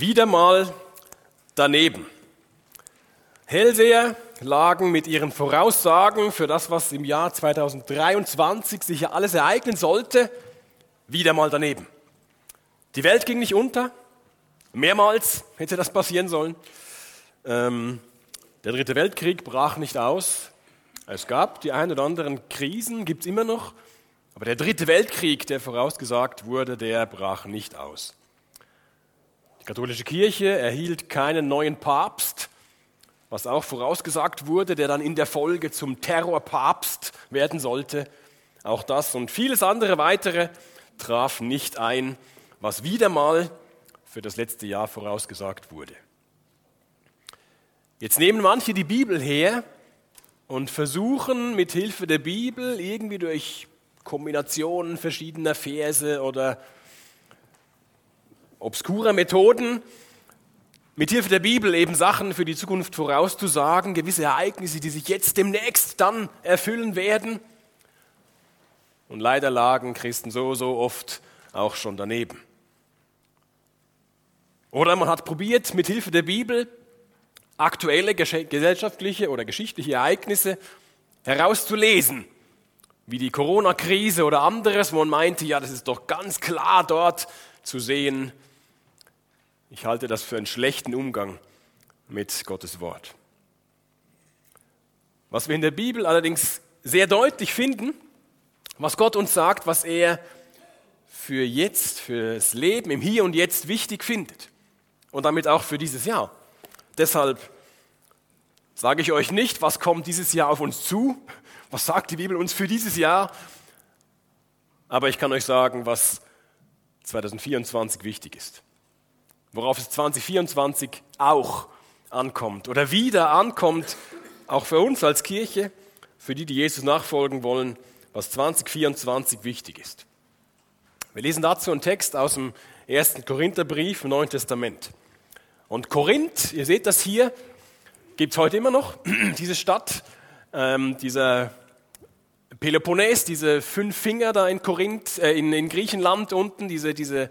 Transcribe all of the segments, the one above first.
Wieder mal daneben. Hellseher lagen mit ihren Voraussagen für das, was im Jahr 2023 sich ja alles ereignen sollte, wieder mal daneben. Die Welt ging nicht unter. Mehrmals hätte das passieren sollen. Ähm, der dritte Weltkrieg brach nicht aus. Es gab die ein oder anderen Krisen, gibt es immer noch. Aber der dritte Weltkrieg, der vorausgesagt wurde, der brach nicht aus katholische Kirche erhielt keinen neuen Papst, was auch vorausgesagt wurde, der dann in der Folge zum Terrorpapst werden sollte. Auch das und vieles andere weitere traf nicht ein, was wieder mal für das letzte Jahr vorausgesagt wurde. Jetzt nehmen manche die Bibel her und versuchen mit Hilfe der Bibel irgendwie durch Kombinationen verschiedener Verse oder obskurer Methoden, mit Hilfe der Bibel eben Sachen für die Zukunft vorauszusagen, gewisse Ereignisse, die sich jetzt demnächst dann erfüllen werden. Und leider lagen Christen so, so oft auch schon daneben. Oder man hat probiert, mit Hilfe der Bibel aktuelle gesellschaftliche oder geschichtliche Ereignisse herauszulesen, wie die Corona-Krise oder anderes, wo man meinte, ja, das ist doch ganz klar dort zu sehen, ich halte das für einen schlechten Umgang mit Gottes Wort. Was wir in der Bibel allerdings sehr deutlich finden, was Gott uns sagt, was er für jetzt, für das Leben im Hier und Jetzt wichtig findet und damit auch für dieses Jahr. Deshalb sage ich euch nicht, was kommt dieses Jahr auf uns zu, was sagt die Bibel uns für dieses Jahr, aber ich kann euch sagen, was 2024 wichtig ist worauf es 2024 auch ankommt oder wieder ankommt, auch für uns als Kirche, für die, die Jesus nachfolgen wollen, was 2024 wichtig ist. Wir lesen dazu einen Text aus dem ersten Korintherbrief im Neuen Testament. Und Korinth, ihr seht das hier, gibt es heute immer noch, diese Stadt, ähm, dieser Peloponnes, diese fünf Finger da in Korinth, äh, in, in Griechenland unten, diese, diese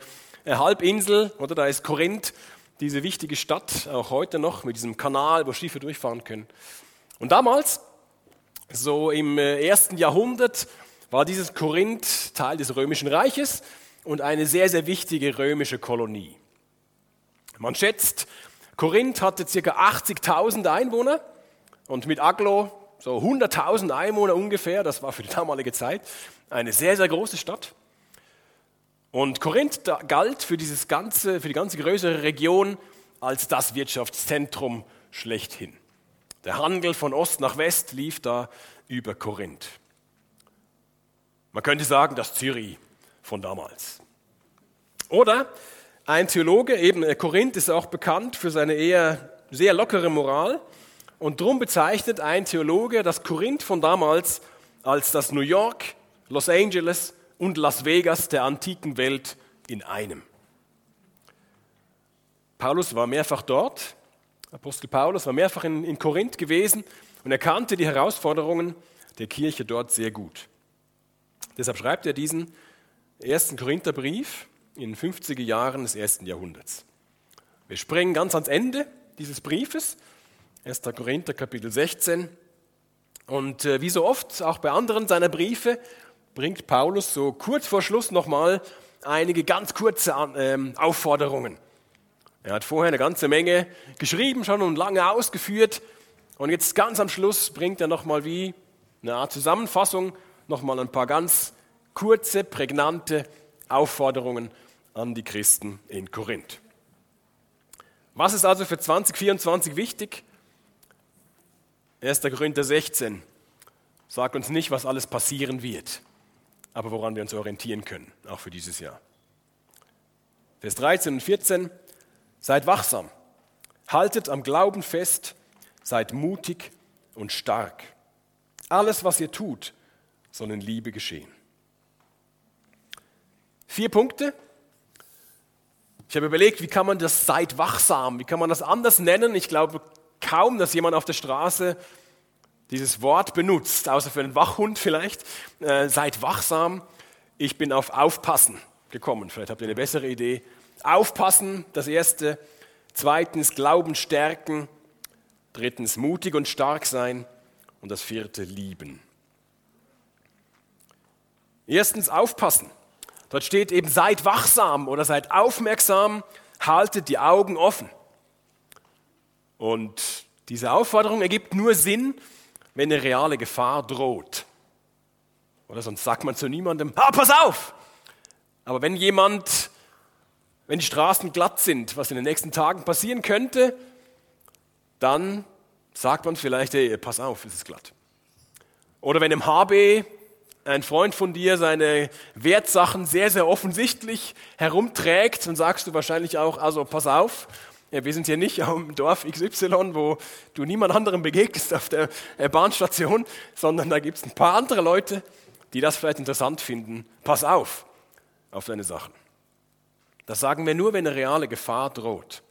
Halbinsel, oder da ist Korinth, diese wichtige Stadt, auch heute noch mit diesem Kanal, wo Schiffe durchfahren können. Und damals, so im äh, ersten Jahrhundert, war dieses Korinth Teil des römischen Reiches und eine sehr, sehr wichtige römische Kolonie. Man schätzt, Korinth hatte ca. 80.000 Einwohner und mit Aglo so 100.000 Einwohner ungefähr, das war für die damalige Zeit eine sehr, sehr große Stadt. Und Korinth galt für, dieses ganze, für die ganze größere Region als das Wirtschaftszentrum schlechthin. Der Handel von Ost nach West lief da über Korinth. Man könnte sagen, das Zürich von damals. Oder ein Theologe, eben äh, Korinth ist auch bekannt für seine eher sehr lockere Moral. Und darum bezeichnet ein Theologe das Korinth von damals als das New York, Los Angeles und Las Vegas der antiken Welt in einem. Paulus war mehrfach dort, Apostel Paulus war mehrfach in, in Korinth gewesen und er kannte die Herausforderungen der Kirche dort sehr gut. Deshalb schreibt er diesen ersten Korintherbrief in den 50er Jahren des ersten Jahrhunderts. Wir springen ganz ans Ende dieses Briefes, 1. Korinther Kapitel 16. Und äh, wie so oft, auch bei anderen seiner Briefe, bringt Paulus so kurz vor Schluss nochmal einige ganz kurze ähm, Aufforderungen. Er hat vorher eine ganze Menge geschrieben schon und lange ausgeführt. Und jetzt ganz am Schluss bringt er nochmal wie eine Art Zusammenfassung nochmal ein paar ganz kurze, prägnante Aufforderungen an die Christen in Korinth. Was ist also für 2024 wichtig? 1. Korinther 16 sagt uns nicht, was alles passieren wird aber woran wir uns orientieren können, auch für dieses Jahr. Vers 13 und 14, seid wachsam, haltet am Glauben fest, seid mutig und stark. Alles, was ihr tut, soll in Liebe geschehen. Vier Punkte. Ich habe überlegt, wie kann man das seid wachsam, wie kann man das anders nennen? Ich glaube kaum, dass jemand auf der Straße dieses Wort benutzt, außer für einen Wachhund vielleicht. Äh, seid wachsam. Ich bin auf Aufpassen gekommen. Vielleicht habt ihr eine bessere Idee. Aufpassen, das Erste. Zweitens Glauben stärken. Drittens mutig und stark sein. Und das vierte lieben. Erstens aufpassen. Dort steht eben, seid wachsam oder seid aufmerksam, haltet die Augen offen. Und diese Aufforderung ergibt nur Sinn, wenn eine reale Gefahr droht. Oder sonst sagt man zu niemandem, ah, pass auf! Aber wenn jemand, wenn die Straßen glatt sind, was in den nächsten Tagen passieren könnte, dann sagt man vielleicht, hey, pass auf, es ist glatt. Oder wenn im HB ein Freund von dir seine Wertsachen sehr, sehr offensichtlich herumträgt, dann sagst du wahrscheinlich auch, also pass auf, wir sind hier nicht am Dorf XY, wo du niemand anderem begegnest auf der Bahnstation, sondern da gibt es ein paar andere Leute, die das vielleicht interessant finden. Pass auf auf deine Sachen. Das sagen wir nur, wenn eine reale Gefahr droht.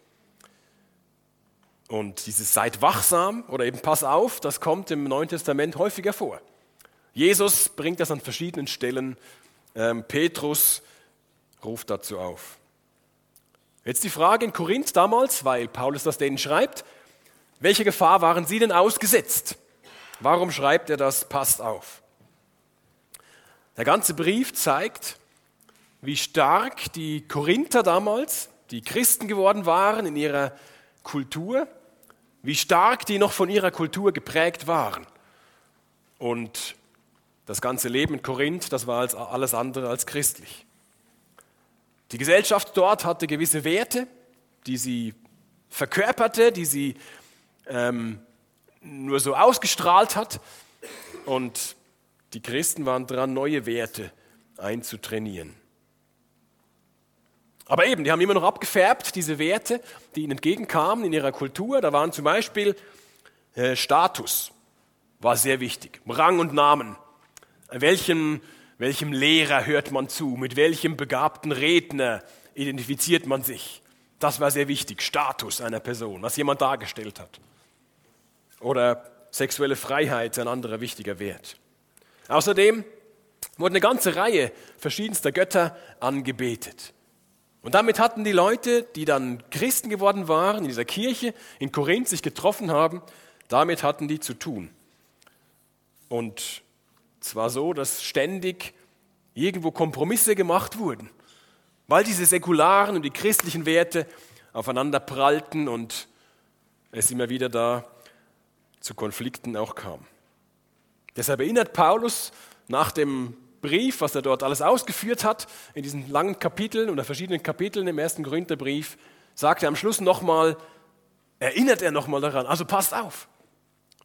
Und dieses seid wachsam oder eben pass auf, das kommt im Neuen Testament häufiger vor. Jesus bringt das an verschiedenen Stellen. Ähm, Petrus ruft dazu auf. Jetzt die Frage in Korinth damals, weil Paulus das denen schreibt, welche Gefahr waren sie denn ausgesetzt? Warum schreibt er das? Passt auf. Der ganze Brief zeigt, wie stark die Korinther damals, die Christen geworden waren in ihrer Kultur, wie stark die noch von ihrer Kultur geprägt waren. Und das ganze Leben in Korinth, das war alles andere als christlich. Die Gesellschaft dort hatte gewisse Werte, die sie verkörperte, die sie ähm, nur so ausgestrahlt hat. Und die Christen waren dran, neue Werte einzutrainieren. Aber eben, die haben immer noch abgefärbt, diese Werte, die ihnen entgegenkamen in ihrer Kultur. Da waren zum Beispiel äh, Status, war sehr wichtig, Rang und Namen. Welchem, welchem Lehrer hört man zu? Mit welchem begabten Redner identifiziert man sich? Das war sehr wichtig. Status einer Person, was jemand dargestellt hat. Oder sexuelle Freiheit, ein anderer wichtiger Wert. Außerdem wurde eine ganze Reihe verschiedenster Götter angebetet. Und damit hatten die Leute, die dann Christen geworden waren, in dieser Kirche in Korinth sich getroffen haben, damit hatten die zu tun. Und zwar so, dass ständig irgendwo Kompromisse gemacht wurden, weil diese säkularen und die christlichen Werte aufeinander prallten und es immer wieder da zu Konflikten auch kam. Deshalb erinnert Paulus nach dem Brief, was er dort alles ausgeführt hat, in diesen langen Kapiteln oder verschiedenen Kapiteln im ersten Korintherbrief, sagt er am Schluss nochmal, erinnert er nochmal daran, also passt auf,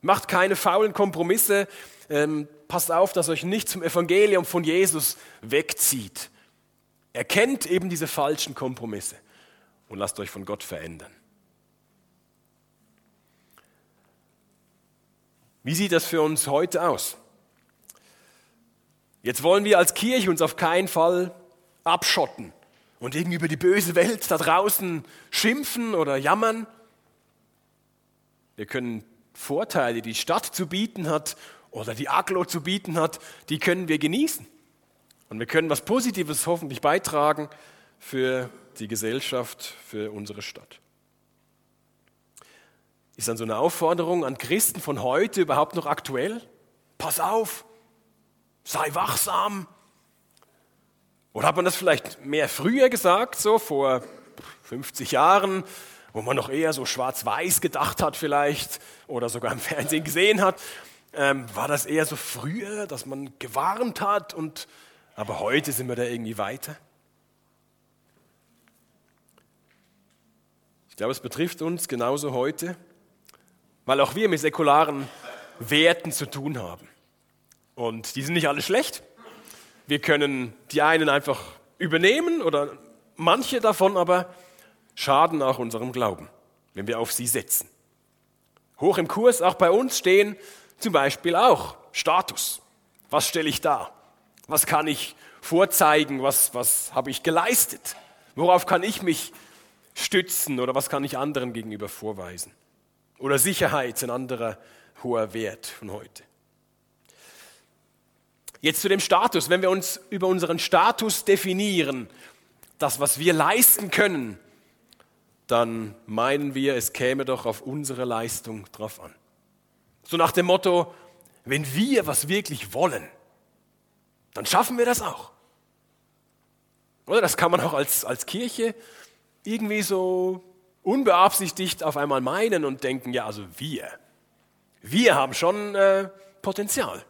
macht keine faulen Kompromisse, ähm, passt auf, dass euch nicht zum Evangelium von Jesus wegzieht. Erkennt eben diese falschen Kompromisse und lasst euch von Gott verändern. Wie sieht das für uns heute aus? Jetzt wollen wir als Kirche uns auf keinen Fall abschotten und irgendwie über die böse Welt da draußen schimpfen oder jammern. Wir können Vorteile, die Stadt zu bieten hat oder die Aglo zu bieten hat, die können wir genießen. Und wir können was Positives hoffentlich beitragen für die Gesellschaft, für unsere Stadt. Ist dann so eine Aufforderung an Christen von heute überhaupt noch aktuell? Pass auf, sei wachsam. Oder hat man das vielleicht mehr früher gesagt, so vor 50 Jahren, wo man noch eher so schwarz-weiß gedacht hat vielleicht oder sogar im Fernsehen gesehen hat? Ähm, war das eher so früher, dass man gewarnt hat und aber heute sind wir da irgendwie weiter? Ich glaube, es betrifft uns genauso heute, weil auch wir mit säkularen Werten zu tun haben. Und die sind nicht alle schlecht. Wir können die einen einfach übernehmen oder manche davon aber schaden auch unserem Glauben, wenn wir auf sie setzen. Hoch im Kurs, auch bei uns stehen zum Beispiel auch Status. Was stelle ich dar? Was kann ich vorzeigen? Was, was habe ich geleistet? Worauf kann ich mich stützen oder was kann ich anderen gegenüber vorweisen? Oder Sicherheit, ein anderer hoher Wert von heute. Jetzt zu dem Status. Wenn wir uns über unseren Status definieren, das, was wir leisten können, dann meinen wir, es käme doch auf unsere Leistung drauf an. So nach dem Motto, wenn wir was wirklich wollen, dann schaffen wir das auch. Oder das kann man auch als, als Kirche irgendwie so unbeabsichtigt auf einmal meinen und denken, ja, also wir, wir haben schon äh, Potenzial.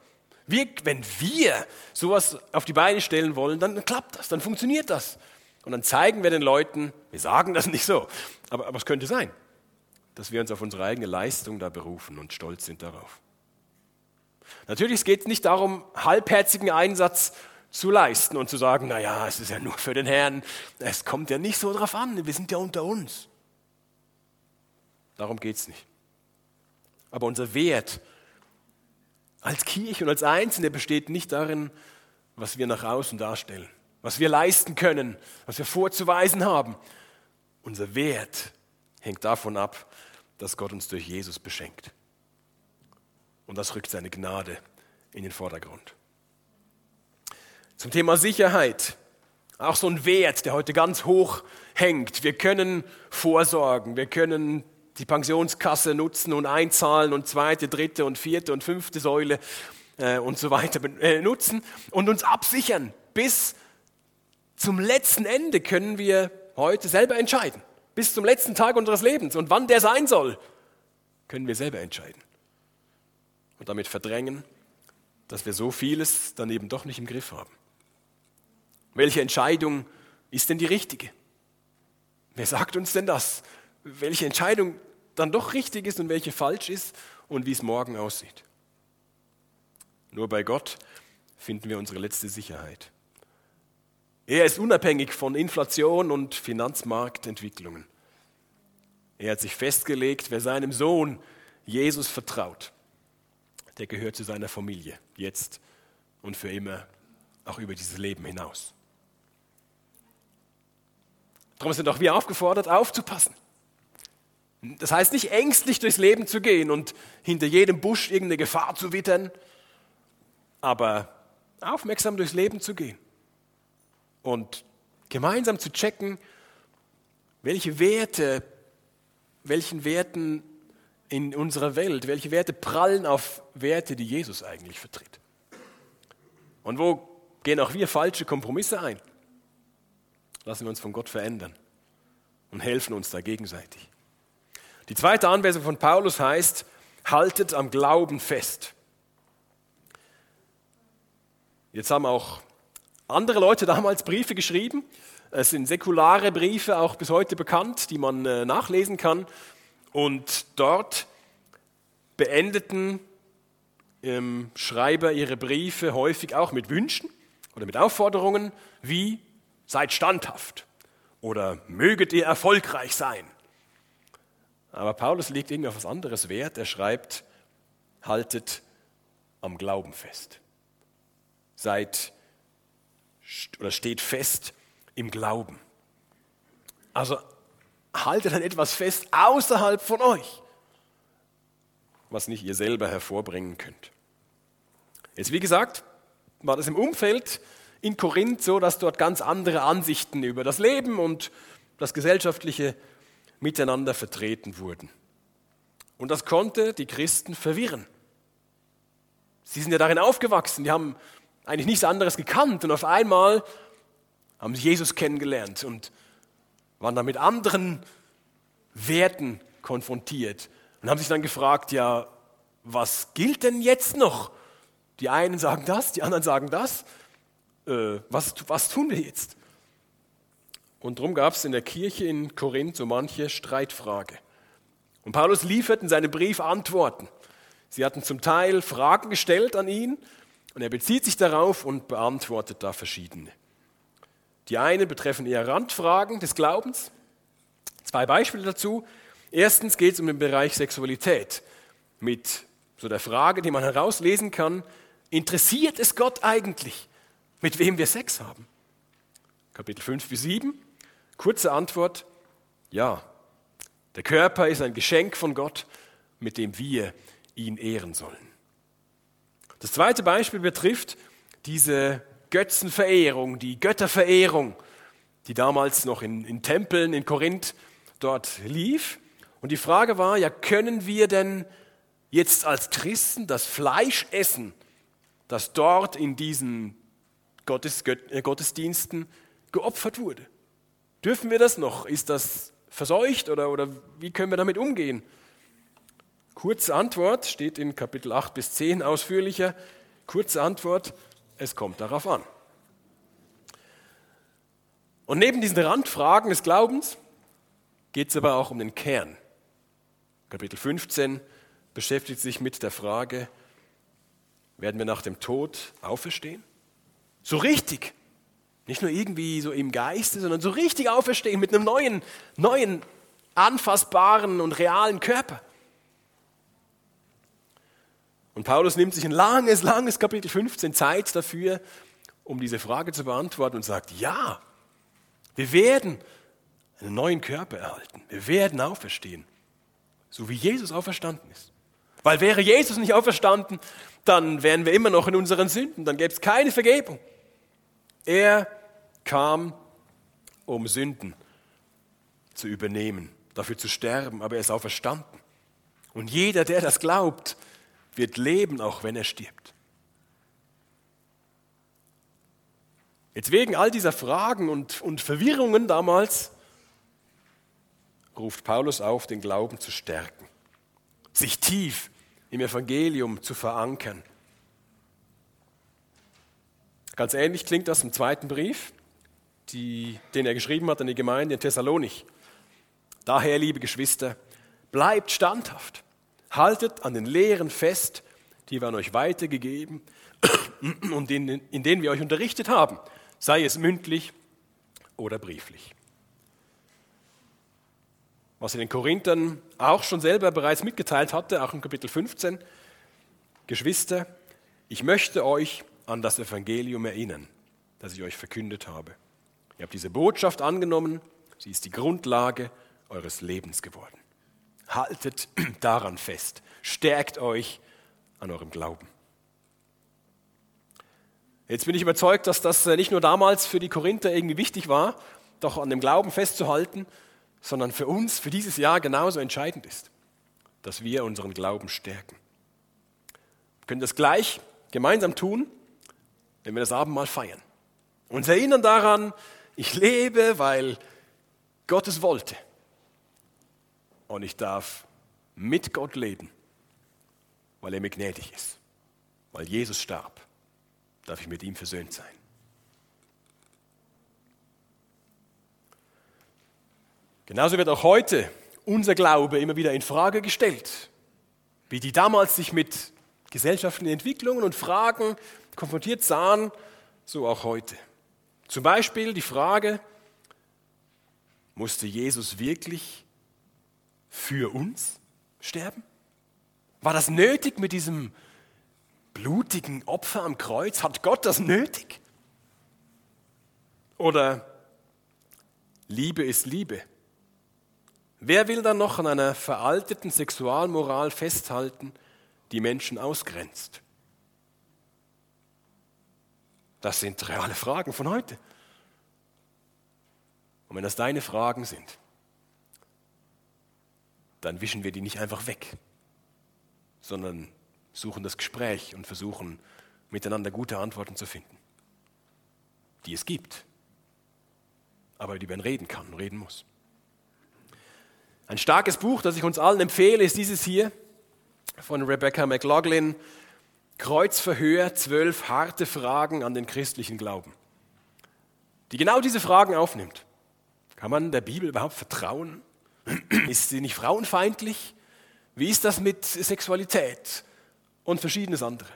Wir, wenn wir sowas auf die Beine stellen wollen, dann klappt das, dann funktioniert das. Und dann zeigen wir den Leuten, wir sagen das nicht so, aber, aber es könnte sein, dass wir uns auf unsere eigene Leistung da berufen und stolz sind darauf. Natürlich geht es nicht darum, halbherzigen Einsatz zu leisten und zu sagen, naja, es ist ja nur für den Herrn, es kommt ja nicht so drauf an, wir sind ja unter uns. Darum geht es nicht. Aber unser Wert als Kirche und als Einzelne besteht nicht darin, was wir nach außen darstellen, was wir leisten können, was wir vorzuweisen haben. Unser Wert hängt davon ab, dass Gott uns durch Jesus beschenkt. Und das rückt seine Gnade in den Vordergrund. Zum Thema Sicherheit. Auch so ein Wert, der heute ganz hoch hängt. Wir können vorsorgen, wir können die Pensionskasse nutzen und einzahlen und zweite, dritte und vierte und fünfte Säule äh, und so weiter äh, nutzen und uns absichern. Bis zum letzten Ende können wir heute selber entscheiden. Bis zum letzten Tag unseres Lebens. Und wann der sein soll, können wir selber entscheiden. Und damit verdrängen, dass wir so vieles dann eben doch nicht im Griff haben. Welche Entscheidung ist denn die richtige? Wer sagt uns denn das? Welche Entscheidung dann doch richtig ist und welche falsch ist und wie es morgen aussieht? Nur bei Gott finden wir unsere letzte Sicherheit. Er ist unabhängig von Inflation und Finanzmarktentwicklungen. Er hat sich festgelegt, wer seinem Sohn Jesus vertraut, der gehört zu seiner Familie, jetzt und für immer, auch über dieses Leben hinaus. Darum sind auch wir aufgefordert, aufzupassen. Das heißt nicht ängstlich durchs Leben zu gehen und hinter jedem Busch irgendeine Gefahr zu wittern, aber aufmerksam durchs Leben zu gehen und gemeinsam zu checken, welche Werte, welchen Werten in unserer Welt, welche Werte prallen auf Werte, die Jesus eigentlich vertritt. Und wo gehen auch wir falsche Kompromisse ein? Lassen wir uns von Gott verändern und helfen uns da gegenseitig. Die zweite Anweisung von Paulus heißt, haltet am Glauben fest. Jetzt haben auch andere Leute damals Briefe geschrieben. Es sind säkulare Briefe, auch bis heute bekannt, die man äh, nachlesen kann. Und dort beendeten ähm, Schreiber ihre Briefe häufig auch mit Wünschen oder mit Aufforderungen wie seid standhaft oder möget ihr erfolgreich sein. Aber Paulus legt irgendwie auf was anderes Wert. Er schreibt, haltet am Glauben fest. Seid oder steht fest im Glauben. Also haltet an etwas fest außerhalb von euch, was nicht ihr selber hervorbringen könnt. Jetzt, wie gesagt, war das im Umfeld in Korinth so, dass dort ganz andere Ansichten über das Leben und das gesellschaftliche Miteinander vertreten wurden. Und das konnte die Christen verwirren. Sie sind ja darin aufgewachsen, die haben eigentlich nichts anderes gekannt und auf einmal haben sie Jesus kennengelernt und waren dann mit anderen Werten konfrontiert und haben sich dann gefragt, ja, was gilt denn jetzt noch? Die einen sagen das, die anderen sagen das äh, was, was tun wir jetzt? Und darum gab es in der Kirche in Korinth so manche Streitfrage. Und Paulus liefert in seinem Brief Antworten. Sie hatten zum Teil Fragen gestellt an ihn und er bezieht sich darauf und beantwortet da verschiedene. Die eine betreffen eher Randfragen des Glaubens. Zwei Beispiele dazu. Erstens geht es um den Bereich Sexualität mit so der Frage, die man herauslesen kann, interessiert es Gott eigentlich, mit wem wir Sex haben. Kapitel 5 bis 7, kurze Antwort, ja. Der Körper ist ein Geschenk von Gott, mit dem wir ihn ehren sollen. Das zweite Beispiel betrifft diese Götzenverehrung, die Götterverehrung, die damals noch in, in Tempeln in Korinth dort lief. Und die Frage war, ja, können wir denn jetzt als Christen das Fleisch essen, das dort in diesen äh, Gottesdiensten geopfert wurde? Dürfen wir das noch? Ist das verseucht oder, oder wie können wir damit umgehen? Kurze Antwort steht in Kapitel 8 bis 10 ausführlicher. Kurze Antwort, es kommt darauf an. Und neben diesen Randfragen des Glaubens geht es aber auch um den Kern. Kapitel 15 beschäftigt sich mit der Frage, werden wir nach dem Tod auferstehen? So richtig. Nicht nur irgendwie so im Geiste, sondern so richtig auferstehen mit einem neuen, neuen, anfassbaren und realen Körper. Und Paulus nimmt sich ein langes, langes Kapitel 15 Zeit dafür, um diese Frage zu beantworten und sagt, ja, wir werden einen neuen Körper erhalten. Wir werden auferstehen, so wie Jesus auferstanden ist. Weil wäre Jesus nicht auferstanden, dann wären wir immer noch in unseren Sünden, dann gäbe es keine Vergebung. Er kam, um Sünden zu übernehmen, dafür zu sterben, aber er ist auferstanden. Und jeder, der das glaubt, wird leben, auch wenn er stirbt. Jetzt wegen all dieser Fragen und, und Verwirrungen damals ruft Paulus auf, den Glauben zu stärken, sich tief im Evangelium zu verankern. Ganz ähnlich klingt das im zweiten Brief, die, den er geschrieben hat an die Gemeinde in Thessalonich. Daher, liebe Geschwister, bleibt standhaft, haltet an den Lehren fest, die wir an euch weitergegeben und in, denen wir euch unterrichtet haben, sei es mündlich oder brieflich. Was er den Korinthern auch schon selber bereits mitgeteilt hatte, auch in Kapitel 15. Geschwister, ich möchte euch an das Evangelium erinnern, das ich euch verkündet habe. Ihr habt diese Botschaft angenommen, sie ist die Grundlage eures Lebens geworden. Haltet daran fest, stärkt euch an eurem Glauben. Jetzt bin ich überzeugt, dass das äh, nicht nur damals für die Korinther irgendwie wichtig war, doch an dem Glauben festzuhalten, sondern für uns, für dieses Jahr genauso entscheidend ist, dass wir unseren Glauben stärken. Wir können das gleich gemeinsam tun, wenn wir das Abendmahl feiern. Uns erinnern daran, ich lebe, weil Gott es wollte. Und ich darf mit Gott leben, weil er mir gnädig ist. Weil Jesus starb, darf ich mit ihm versöhnt sein. Genauso wird auch heute unser Glaube immer wieder in Frage gestellt. Wie die damals sich mit gesellschaftlichen Entwicklungen und Fragen konfrontiert sahen, so auch heute. Zum Beispiel die Frage, musste Jesus wirklich für uns sterben? War das nötig mit diesem blutigen Opfer am Kreuz? Hat Gott das nötig? Oder Liebe ist Liebe. Wer will dann noch an einer veralteten Sexualmoral festhalten, die Menschen ausgrenzt? Das sind reale Fragen von heute. Und wenn das deine Fragen sind, dann wischen wir die nicht einfach weg, sondern suchen das Gespräch und versuchen miteinander gute Antworten zu finden, die es gibt, aber die man reden kann und reden muss. Ein starkes Buch, das ich uns allen empfehle, ist dieses hier von Rebecca McLaughlin, Kreuzverhör, zwölf harte Fragen an den christlichen Glauben, die genau diese Fragen aufnimmt. Kann man der Bibel überhaupt vertrauen? Ist sie nicht frauenfeindlich? Wie ist das mit Sexualität und verschiedenes andere?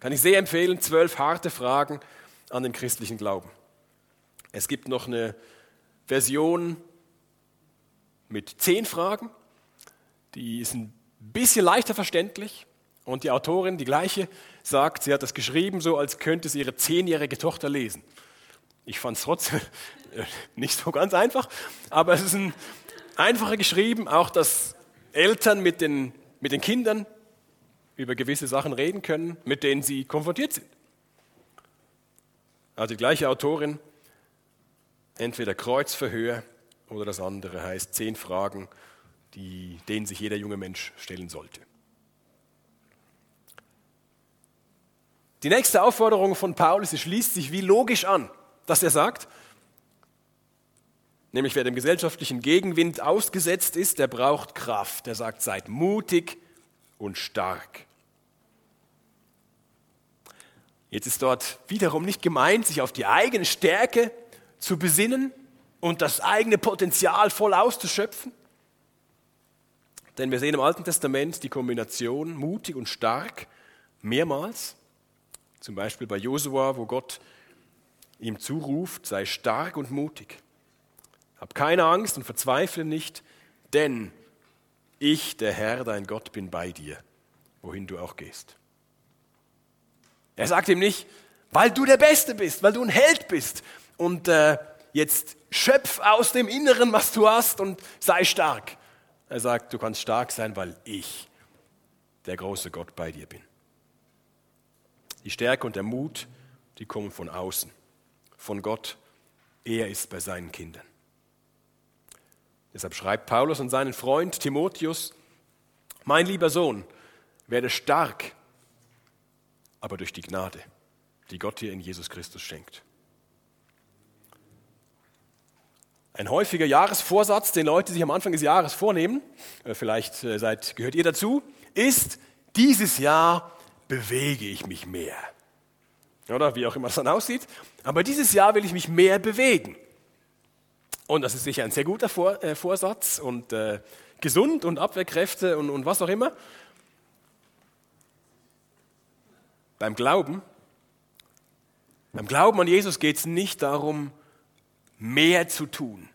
Kann ich sehr empfehlen, zwölf harte Fragen an den christlichen Glauben. Es gibt noch eine Version mit zehn Fragen, die ist ein bisschen leichter verständlich. Und die Autorin, die gleiche, sagt, sie hat das geschrieben, so als könnte sie ihre zehnjährige Tochter lesen. Ich fand es trotzdem nicht so ganz einfach, aber es ist ein einfacher geschrieben, auch dass Eltern mit den, mit den Kindern über gewisse Sachen reden können, mit denen sie konfrontiert sind. Also die gleiche Autorin, entweder Kreuzverhör oder das andere heißt zehn Fragen, die, denen sich jeder junge Mensch stellen sollte. Die nächste Aufforderung von Paulus schließt sich wie logisch an, dass er sagt, nämlich wer dem gesellschaftlichen Gegenwind ausgesetzt ist, der braucht Kraft. Er sagt, seid mutig und stark. Jetzt ist dort wiederum nicht gemeint, sich auf die eigene Stärke zu besinnen und das eigene Potenzial voll auszuschöpfen. Denn wir sehen im Alten Testament die Kombination mutig und stark mehrmals. Zum Beispiel bei Josua, wo Gott ihm zuruft, sei stark und mutig. Hab keine Angst und verzweifle nicht, denn ich, der Herr, dein Gott, bin bei dir, wohin du auch gehst. Er sagt ihm nicht, weil du der Beste bist, weil du ein Held bist und äh, jetzt schöpf aus dem Inneren, was du hast und sei stark. Er sagt, du kannst stark sein, weil ich, der große Gott, bei dir bin. Die Stärke und der Mut, die kommen von außen, von Gott. Er ist bei seinen Kindern. Deshalb schreibt Paulus an seinen Freund Timotheus, mein lieber Sohn, werde stark, aber durch die Gnade, die Gott dir in Jesus Christus schenkt. Ein häufiger Jahresvorsatz, den Leute sich am Anfang des Jahres vornehmen, äh, vielleicht äh, seid, gehört ihr dazu, ist, dieses Jahr bewege ich mich mehr. Oder wie auch immer es dann aussieht. Aber dieses Jahr will ich mich mehr bewegen. Und das ist sicher ein sehr guter Vor äh, Vorsatz und äh, gesund und Abwehrkräfte und, und was auch immer. Beim Glauben, beim Glauben an Jesus geht es nicht darum, mehr zu tun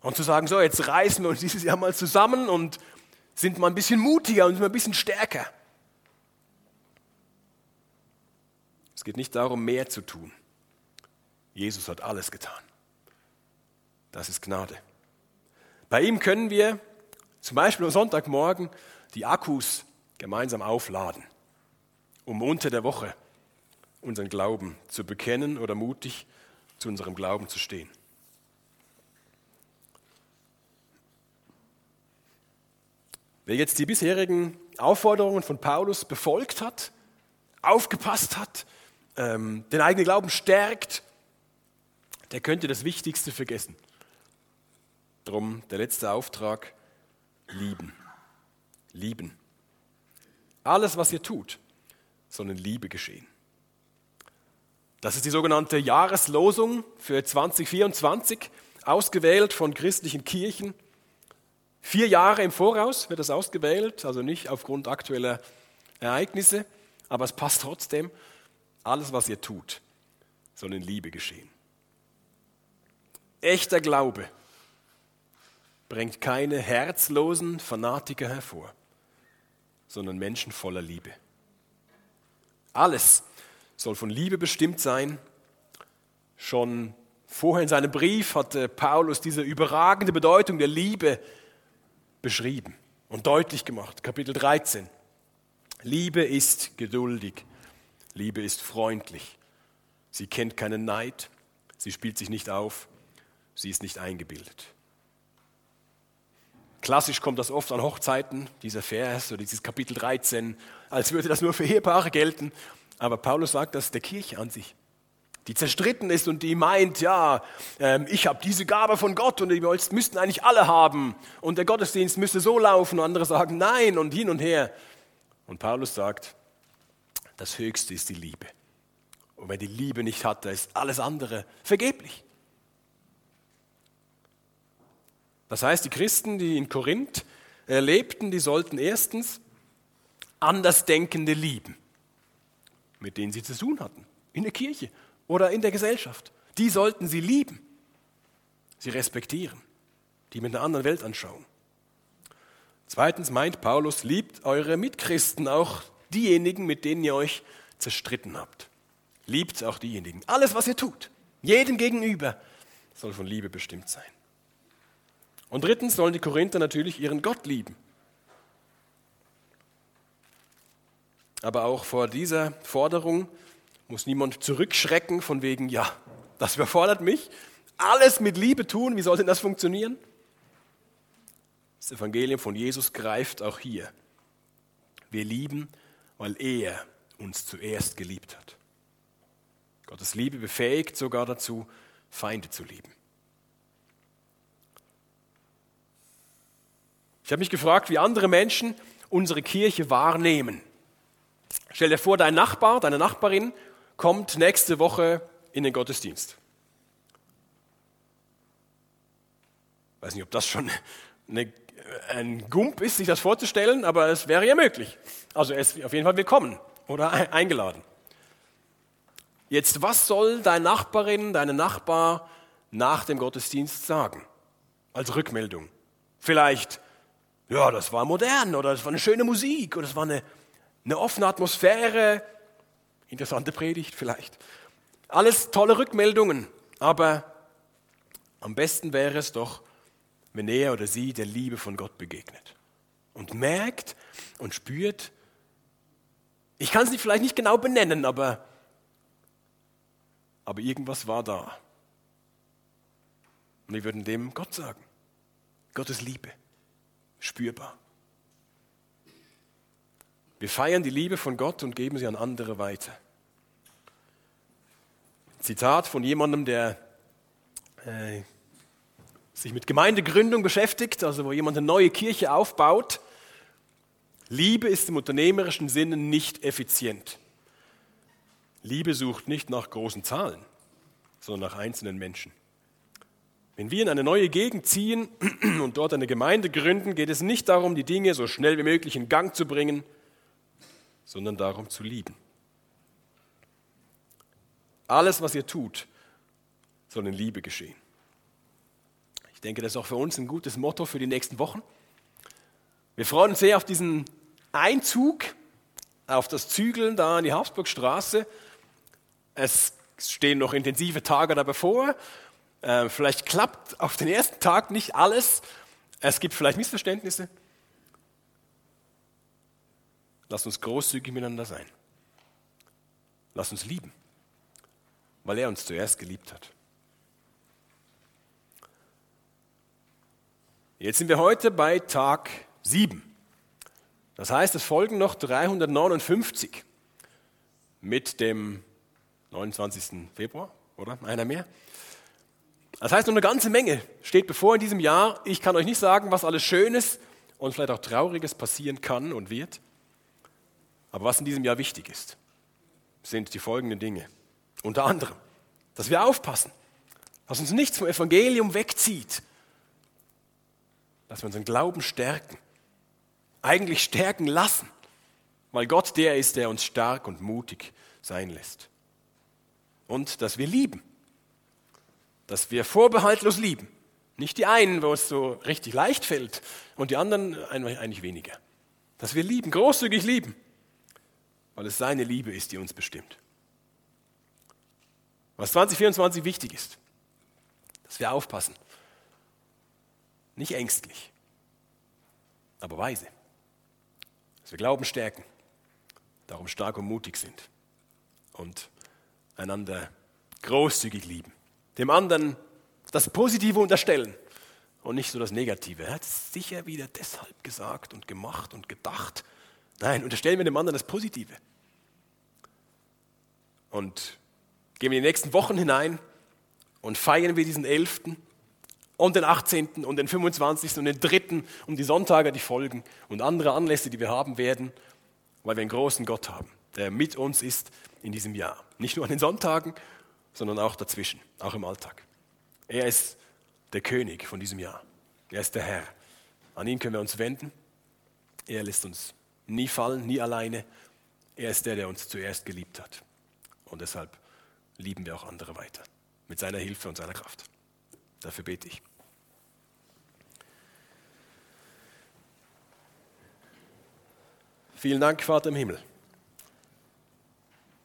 und zu sagen, so, jetzt reißen wir uns dieses Jahr mal zusammen und sind mal ein bisschen mutiger und sind mal ein bisschen stärker. geht nicht darum, mehr zu tun. Jesus hat alles getan. Das ist Gnade. Bei ihm können wir zum Beispiel am Sonntagmorgen die Akkus gemeinsam aufladen, um unter der Woche unseren Glauben zu bekennen oder mutig zu unserem Glauben zu stehen. Wer jetzt die bisherigen Aufforderungen von Paulus befolgt hat, aufgepasst hat, ähm, den eigenen Glauben stärkt, der könnte das Wichtigste vergessen. Drum der letzte Auftrag, lieben. Lieben. Alles, was ihr tut, soll in Liebe geschehen. Das ist die sogenannte Jahreslosung für 2024, ausgewählt von christlichen Kirchen. Vier Jahre im Voraus wird das ausgewählt, also nicht aufgrund aktueller Ereignisse, aber es passt trotzdem. Alles, was ihr tut, soll in Liebe geschehen. Echter Glaube bringt keine herzlosen Fanatiker hervor, sondern Menschen voller Liebe. Alles soll von Liebe bestimmt sein. Schon vorher in seinem Brief hatte Paulus diese überragende Bedeutung der Liebe beschrieben und deutlich gemacht. Kapitel 13. Liebe ist geduldig. Liebe ist freundlich. Sie kennt keinen Neid. Sie spielt sich nicht auf. Sie ist nicht eingebildet. Klassisch kommt das oft an Hochzeiten, dieser Vers oder dieses Kapitel 13, als würde das nur für Ehepaare gelten. Aber Paulus sagt das der Kirche an sich, die zerstritten ist und die meint, ja, ähm, ich habe diese Gabe von Gott und die müssten eigentlich alle haben und der Gottesdienst müsste so laufen und andere sagen nein und hin und her. Und Paulus sagt, das Höchste ist die Liebe. Und wer die Liebe nicht hat, da ist alles andere vergeblich. Das heißt, die Christen, die in Korinth lebten, die sollten erstens Andersdenkende lieben, mit denen sie zu tun hatten, in der Kirche oder in der Gesellschaft. Die sollten sie lieben, sie respektieren, die mit einer anderen Welt anschauen. Zweitens meint Paulus, liebt eure Mitchristen, auch diejenigen, mit denen ihr euch zerstritten habt. Liebt auch diejenigen. Alles, was ihr tut, jedem gegenüber, soll von Liebe bestimmt sein. Und drittens sollen die Korinther natürlich ihren Gott lieben. Aber auch vor dieser Forderung muss niemand zurückschrecken von wegen, ja, das überfordert mich. Alles mit Liebe tun, wie soll denn das funktionieren? Das Evangelium von Jesus greift auch hier. Wir lieben, weil er uns zuerst geliebt hat. Gottes Liebe befähigt sogar dazu, Feinde zu lieben. Ich habe mich gefragt, wie andere Menschen unsere Kirche wahrnehmen. Stell dir vor, dein Nachbar, deine Nachbarin kommt nächste Woche in den Gottesdienst. Ich weiß nicht, ob das schon eine, ein Gump ist, sich das vorzustellen, aber es wäre ja möglich. Also er ist auf jeden Fall willkommen oder eingeladen. Jetzt, was soll deine Nachbarin, deine Nachbar nach dem Gottesdienst sagen? Als Rückmeldung. Vielleicht, ja, das war modern oder das war eine schöne Musik oder das war eine, eine offene Atmosphäre. Interessante Predigt vielleicht. Alles tolle Rückmeldungen, aber am besten wäre es doch, wenn er oder sie der Liebe von Gott begegnet und merkt und spürt, ich kann es vielleicht nicht genau benennen, aber aber irgendwas war da. Und wir würden dem Gott sagen. Gottes Liebe. Spürbar. Wir feiern die Liebe von Gott und geben sie an andere weiter. Zitat von jemandem, der äh, sich mit Gemeindegründung beschäftigt, also wo jemand eine neue Kirche aufbaut. Liebe ist im unternehmerischen Sinne nicht effizient. Liebe sucht nicht nach großen Zahlen, sondern nach einzelnen Menschen. Wenn wir in eine neue Gegend ziehen und dort eine Gemeinde gründen, geht es nicht darum, die Dinge so schnell wie möglich in Gang zu bringen, sondern darum zu lieben. Alles, was ihr tut, soll in Liebe geschehen. Ich denke, das ist auch für uns ein gutes Motto für die nächsten Wochen. Wir freuen uns sehr auf diesen Einzug, auf das Zügeln da an die Habsburgstraße es stehen noch intensive Tage da bevor. Äh, vielleicht klappt auf den ersten Tag nicht alles. Es gibt vielleicht Missverständnisse. Lass uns großzügig miteinander sein. Lass uns lieben, weil er uns zuerst geliebt hat. Jetzt sind wir heute bei Tag 7. Das heißt, es folgen noch 359 mit dem 29. Februar, oder? Einer mehr. Das heißt, noch eine ganze Menge steht bevor in diesem Jahr. Ich kann euch nicht sagen, was alles Schönes und vielleicht auch Trauriges passieren kann und wird. Aber was in diesem Jahr wichtig ist, sind die folgenden Dinge. Unter anderem, dass wir aufpassen, dass uns nichts vom Evangelium wegzieht, dass wir unseren Glauben stärken, eigentlich stärken lassen, weil Gott der ist, der uns stark und mutig sein lässt und dass wir lieben. Dass wir vorbehaltlos lieben. Nicht die einen, wo es so richtig leicht fällt und die anderen eigentlich weniger. Dass wir lieben, großzügig lieben, weil es seine Liebe ist, die uns bestimmt. Was 2024 wichtig ist, dass wir aufpassen. Nicht ängstlich, aber weise. Dass wir Glauben stärken, darum stark und mutig sind und einander großzügig lieben, dem anderen das Positive unterstellen und nicht so das Negative. Er hat es sicher wieder deshalb gesagt und gemacht und gedacht. Nein, unterstellen wir dem anderen das Positive. Und gehen wir in die nächsten Wochen hinein und feiern wir diesen 11. und den 18. und den 25. und den 3. und die Sonntage, die folgen und andere Anlässe, die wir haben werden, weil wir einen großen Gott haben, der mit uns ist in diesem Jahr. Nicht nur an den Sonntagen, sondern auch dazwischen, auch im Alltag. Er ist der König von diesem Jahr. Er ist der Herr. An ihn können wir uns wenden. Er lässt uns nie fallen, nie alleine. Er ist der, der uns zuerst geliebt hat. Und deshalb lieben wir auch andere weiter. Mit seiner Hilfe und seiner Kraft. Dafür bete ich. Vielen Dank, Vater im Himmel.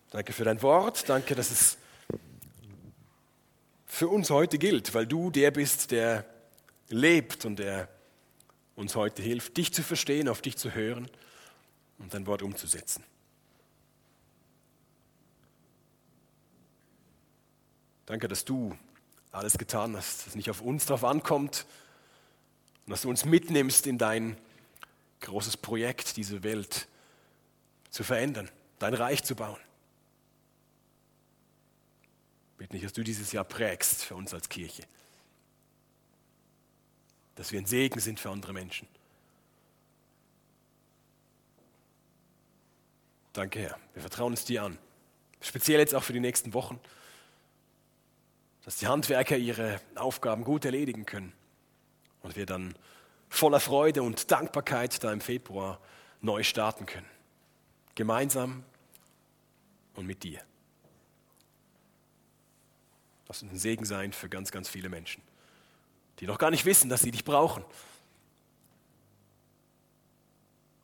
Danke für dein Wort. Danke, dass es für uns heute gilt, weil du der bist, der lebt und der uns heute hilft, dich zu verstehen, auf dich zu hören und dein Wort umzusetzen. Danke, dass du alles getan hast, dass es nicht auf uns drauf ankommt, dass du uns mitnimmst in dein großes Projekt, diese Welt zu verändern, dein Reich zu bauen. Bitte nicht, dass du dieses Jahr prägst für uns als Kirche. Dass wir ein Segen sind für andere Menschen. Danke, Herr. Wir vertrauen es dir an. Speziell jetzt auch für die nächsten Wochen. Dass die Handwerker ihre Aufgaben gut erledigen können. Und wir dann voller Freude und Dankbarkeit da im Februar neu starten können. Gemeinsam und mit dir. Lass uns ein Segen sein für ganz, ganz viele Menschen, die noch gar nicht wissen, dass sie dich brauchen.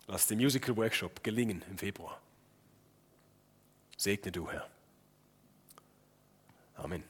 Lass den Musical Workshop gelingen im Februar. Segne du, Herr. Amen.